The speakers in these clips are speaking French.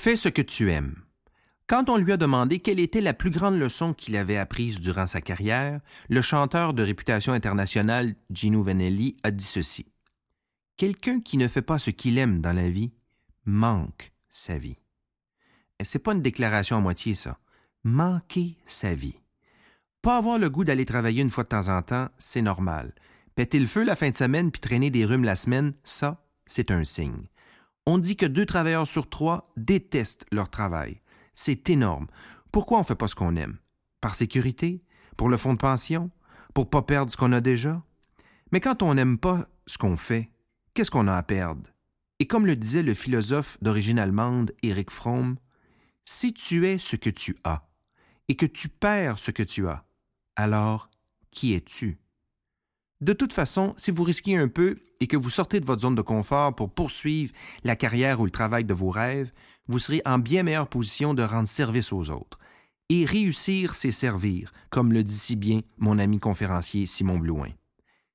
Fais ce que tu aimes. Quand on lui a demandé quelle était la plus grande leçon qu'il avait apprise durant sa carrière, le chanteur de réputation internationale Gino Vanelli a dit ceci. Quelqu'un qui ne fait pas ce qu'il aime dans la vie manque sa vie. Et c'est pas une déclaration à moitié, ça. Manquer sa vie. Pas avoir le goût d'aller travailler une fois de temps en temps, c'est normal. Péter le feu la fin de semaine puis traîner des rhumes la semaine, ça, c'est un signe. On dit que deux travailleurs sur trois détestent leur travail. C'est énorme. Pourquoi on ne fait pas ce qu'on aime? Par sécurité? Pour le fonds de pension? Pour pas perdre ce qu'on a déjà? Mais quand on n'aime pas ce qu'on fait, qu'est-ce qu'on a à perdre? Et comme le disait le philosophe d'origine allemande Erich Fromm, si tu es ce que tu as et que tu perds ce que tu as, alors qui es-tu? De toute façon, si vous risquez un peu et que vous sortez de votre zone de confort pour poursuivre la carrière ou le travail de vos rêves, vous serez en bien meilleure position de rendre service aux autres. Et réussir, c'est servir, comme le dit si bien mon ami conférencier Simon Blouin.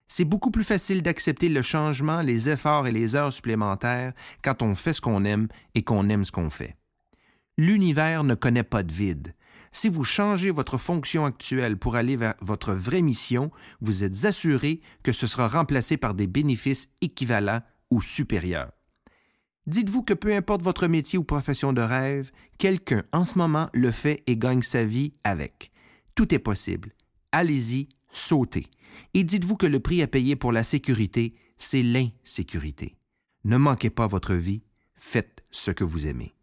C'est beaucoup plus facile d'accepter le changement, les efforts et les heures supplémentaires quand on fait ce qu'on aime et qu'on aime ce qu'on fait. L'univers ne connaît pas de vide. Si vous changez votre fonction actuelle pour aller vers votre vraie mission, vous êtes assuré que ce sera remplacé par des bénéfices équivalents ou supérieurs. Dites-vous que peu importe votre métier ou profession de rêve, quelqu'un en ce moment le fait et gagne sa vie avec. Tout est possible. Allez-y, sautez. Et dites-vous que le prix à payer pour la sécurité, c'est l'insécurité. Ne manquez pas votre vie, faites ce que vous aimez.